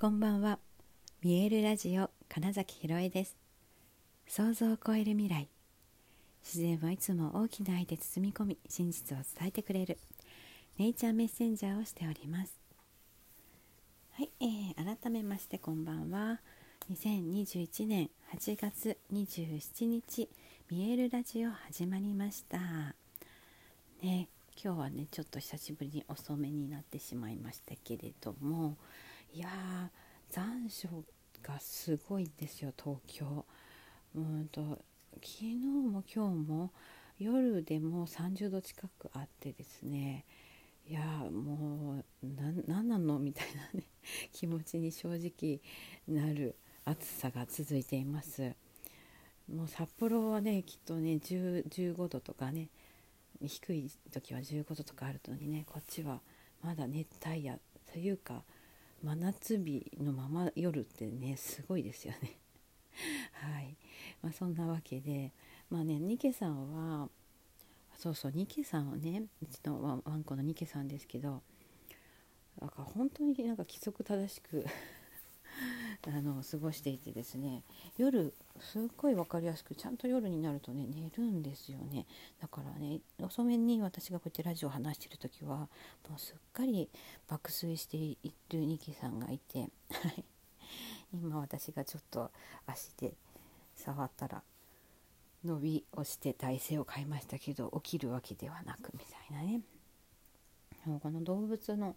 こんばんは。見えるラジオ金崎ひろえです。想像を超える未来。自然はいつも大きな愛で包み込み真実を伝えてくれる。ネイチャーメッセンジャーをしております。はい、えー、改めましてこんばんは。2021年8月27日見えるラジオ始まりました。ね今日はねちょっと久しぶりに遅めになってしまいましたけれどもいや残暑がすごいんですよ東京。うんと昨日も今日も夜でも30度近くあってですね。いやもう何なの？みたいなね 気持ちに正直なる暑さが続いています。もう札幌はねきっとね15度とかね低い時は15度とかあるのにねこっちはまだ熱帯夜というか真夏日のまま夜ってねすごいですよね。はい、まあ、そんなわけでまあねニケさんはそうそうニケさんはねうちのワンコのニケさんですけどなんか本当になんか規則正しくあの過ごしていてですね夜すっごい分かりやすくちゃんと夜になるとね寝るんですよね。だからね遅めに私がこうやってラジオを話してる時はもうすっかり爆睡しているニキさんがいて今私がちょっと足で触ったら伸びをして体勢を変えましたけど起きるわけではなくみたいなね。この動物の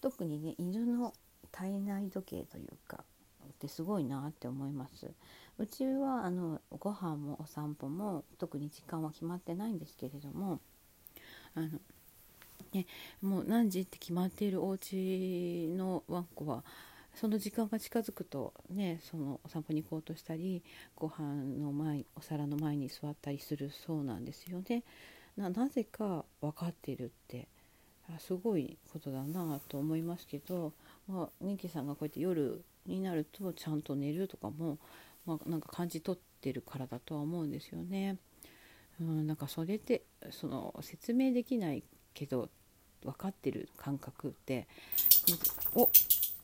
特にね犬の体内時計というかってすごいなって思いますうちはあのご飯もお散歩も特に時間は決まってないんですけれどもあのねもう何時って決まっているお家のワンコはその時間が近づくとねそのお散歩に行こうとしたりご飯の前お皿の前に座ったりするそうなんですよね。なぜか分かっているってすごいことだなと思いますけど、まあ、ニキさんがこうやって夜になるとちゃんと寝るとかも、まあ、なんか感じ取ってるからだとは思うんですよね。うん、なんかそれってその説明できないけど分かってる感覚ってお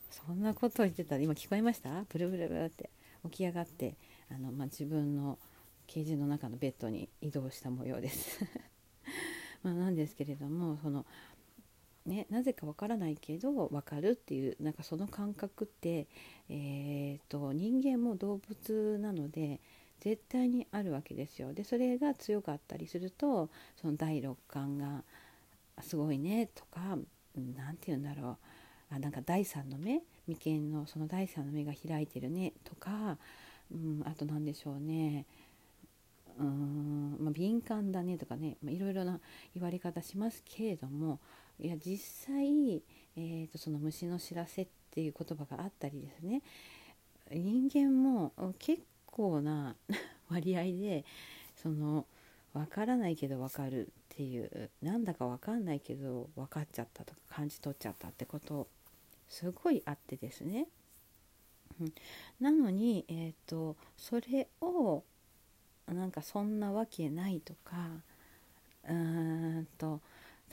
そんなこと言ってた。今聞こえました？ブルブルブルって。起き上がってあの、まあ、自分のケージの中のベッドに移動した模様です。まあなんですけれどもそのね、なぜかわからないけど分かるっていうなんかその感覚って、えーと、人間も動物なので絶対にあるわけですよ。でそれが強かったりするとその第六感がすごいねとか何て言うんだろうあなんか第三の目眉間のその第三の目が開いてるねとか、うん、あと何でしょうねうーん、まあ、敏感だねとかね、いろいろな言われ方しますけれどもいや実際、えーと、その虫の知らせっていう言葉があったりですね人間も結構な 割合でその分からないけど分かるっていうなんだか分かんないけど分かっちゃったとか感じ取っちゃったってことすごいあってですね。なのに、えーとそれをなんかそんなわけないとかうーんと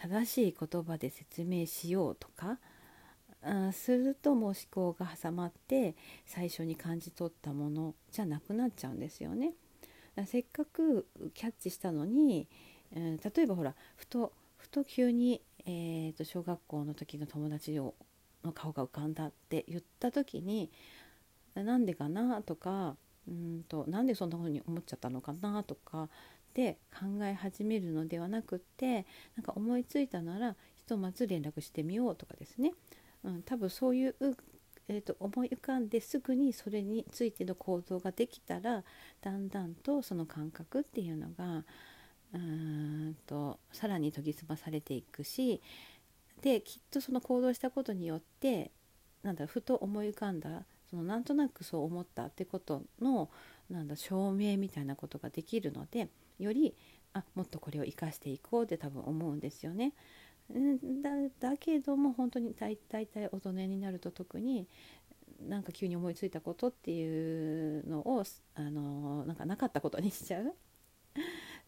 正しい言葉で説明しようとかあするともう思考が挟まって最初に感じ取ったものじゃなくなっちゃうんですよね。せっかくキャッチしたのに、えー、例えばほらふとふと急に、えーと、小学校の時の友達をの顔が浮かんだって言った時になんでかなとかうんとなんでそんな風に思っちゃったのかなとかで考え始めるのではなくってなんか思いついたならひとまず連絡してみようとかですね、うん、多分そういう、えーと、思い浮かんですぐにそれについての行動ができたらだんだんとその感覚っていうのがうんとさらに研ぎ澄まされていくしできっとその行動したことによってなんだふと思い浮かんだそのなんとなくそう思ったってことのなんだ証明みたいなことができるのでよりあもっとこれを生かしていこうって多分思うんですよね。だだけども本当に大体大人になると特になんか急に思いついたことっていうのをあのなんかなかったことにしちゃう。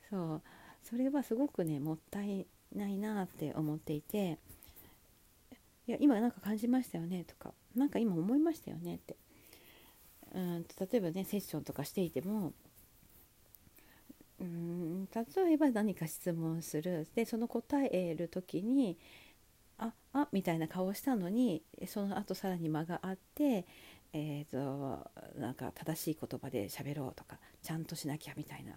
そう。それはすごくねもったいないなって思っていて。いや今なんか感じましたよねとか。何か今思いましたよねって。うん例えばねセッションとかしていてもうん例えば何か質問する。でその答える時にああみたいな顔をしたのにその後さらに間があってえーと、なんか正しい言葉で喋ろうとかちゃんとしなきゃみたいな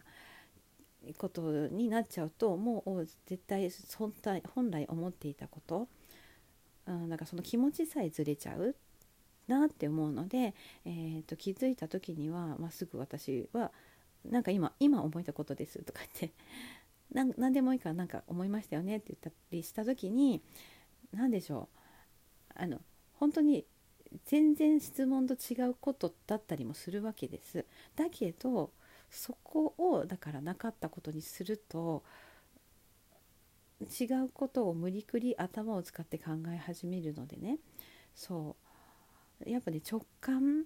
ことになっちゃうともう絶対本来本来思っていたこと、うん、なんかその気持ちさえずれちゃうなって思うので、えーと、気づいた時には、まあ、すぐ私はなんか今今思えたことですとか言って 何でもいいから何か思いましたよねって言ったりした時に何でしょうあの本当に全然質問と違うことだったりもするわけです。だけどそこをだからなかったことにすると違うことを無理くり頭を使って考え始めるのでね。そう。やっぱね直感、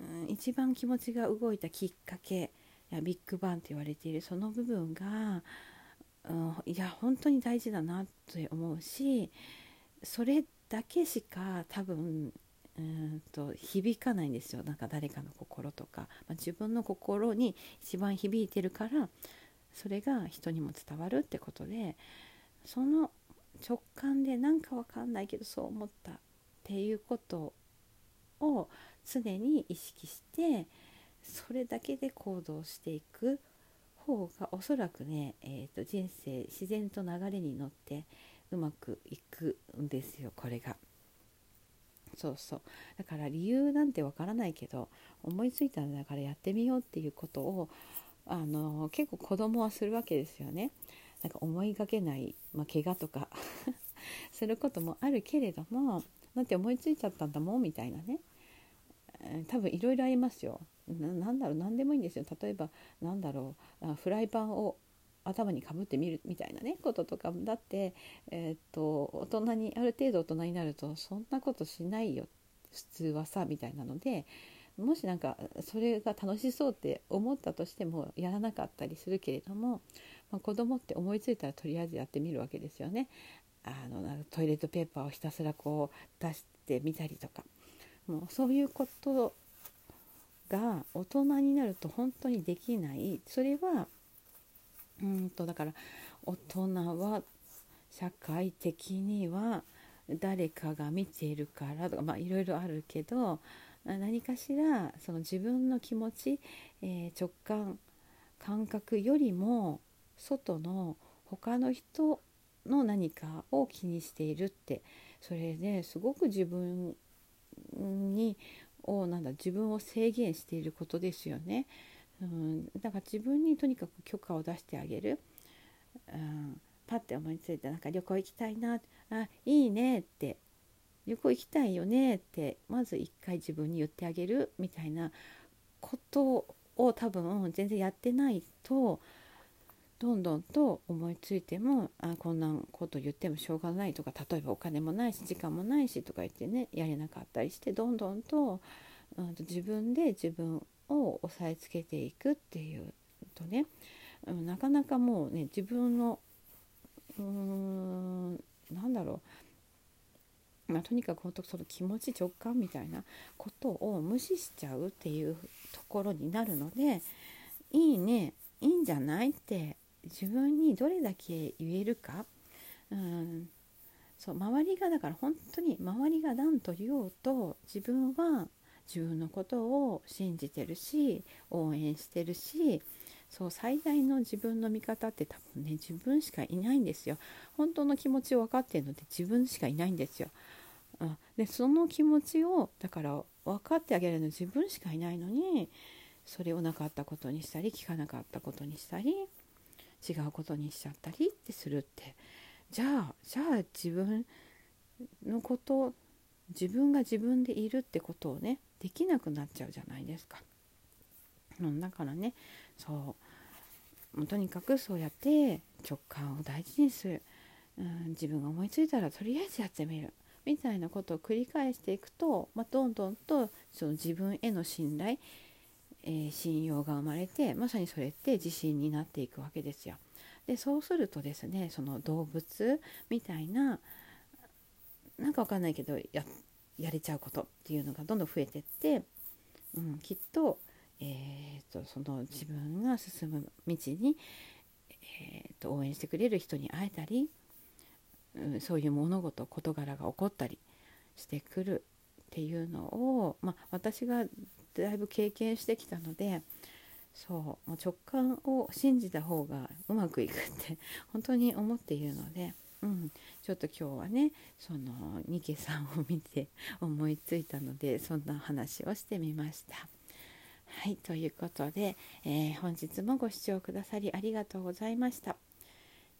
うん、一番気持ちが動いたきっかけやビッグバンって言われているその部分が、うん、いや本当に大事だなって思うしそれだけしか多分うんと響かないんですよ。なんか誰かの心とか、まあ、自分の心に一番響いてるからそれが人にも伝わるってことでその直感でなんかわかんないけどそう思ったっていうことを常に意識してそれだけで行動していく方がおそらくね、えーと人生自然と流れに乗ってうまくいくんですよこれが。そうそうだから理由なんてわからないけど思いついたんだからやってみようっていうことをあの結構子供はするわけですよね。なんか思いがけない、まあ、怪我とか することもあるけれどもだって思いついちゃったんだもんみたいなね。多分いろいろありますよ。なんだろう何でもいいんですよ。例えばなんだろうフライパンを頭にかぶってみるみたいなねこととかだって、えー、っと大人にある程度大人になるとそんなことしないよ。普通はさみたいなのでもしなんかそれが楽しそうって思ったとしてもやらなかったりするけれども、まあ、子供って思いついたらとりあえずやってみるわけですよね。あのトイレットペーパーをひたすらこう出してみたりとかもうそういうことが大人になると本当にできないそれはうんとだから大人は社会的には誰かが見ているからとかまあいろいろあるけど何かしらその自分の気持ち、えー、直感感覚よりも外の他の人の何かを気にしているってそれねすごく自分にをなんだ自分を制限していることですよね。うん、だから自分にとにかく許可を出してあげる、うん、パッて思いついてなんか旅行行きたいなあいいねって旅行行きたいよねってまず一回自分に言ってあげるみたいなことを多分全然やってないとどんどんと思いついてもあこんなこと言ってもしょうがないとか例えばお金もないし時間もないしとか言ってねやれなかったりしてどんどんと,、うん、自分で自分を押さえつけていくっていうとね、うん、なかなかもうね自分のうーんなんだろう、まあ、とにかく本当その気持ち直感みたいなことを無視しちゃうっていうところになるのでいいねいいんじゃないって自分にどれだけ言えるか、うん、そう周りがだから本当に周りが何と言おうと自分は自分のことを信じてるし応援してるしそう最大の自分の味方って多分ね自分しかいないんですよ。本当の気持ちを分かってるのって自分しかいないんですよ、うん、でその気持ちをだから分かってあげるの自分しかいないのにそれをなかったことにしたり聞かなかったことにしたり違うことにしちゃったりってするって。じゃあじゃあ自分のこと自分が自分でいるってことをねできなくなっちゃうじゃないですか。うん、だからねそうもうとにかくそうやって直感を大事にする、うん、自分が思いついたらとりあえずやってみるみたいなことを繰り返していくと、まあ、どんどんとその自分への信頼、えー、信用が生まれてまさにそれって自信になっていくわけですよ。でそうするとですねその動物みたいななんかわかんないけどややれちゃうことっていうのがどんどん増えてって、うん、きっと,、えーと、その自分が進む道に、えーと応援してくれる人に会えたり、うん、そういう物事事柄が起こったりしてくるっていうのを、まあ、私がだいぶ経験してきたのでそうもう直感を信じた方がうまくいくって 本当に思っているので、うん、ちょっと今日はねそのニケさんを見て思いついたのでそんな話をしてみました。はいということで、えー、本日もご視聴くださりありがとうございました。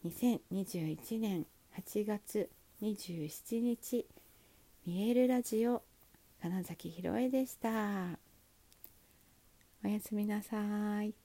2021年8月27日見えるラジオ金崎ひろえでした。おやすみなさい。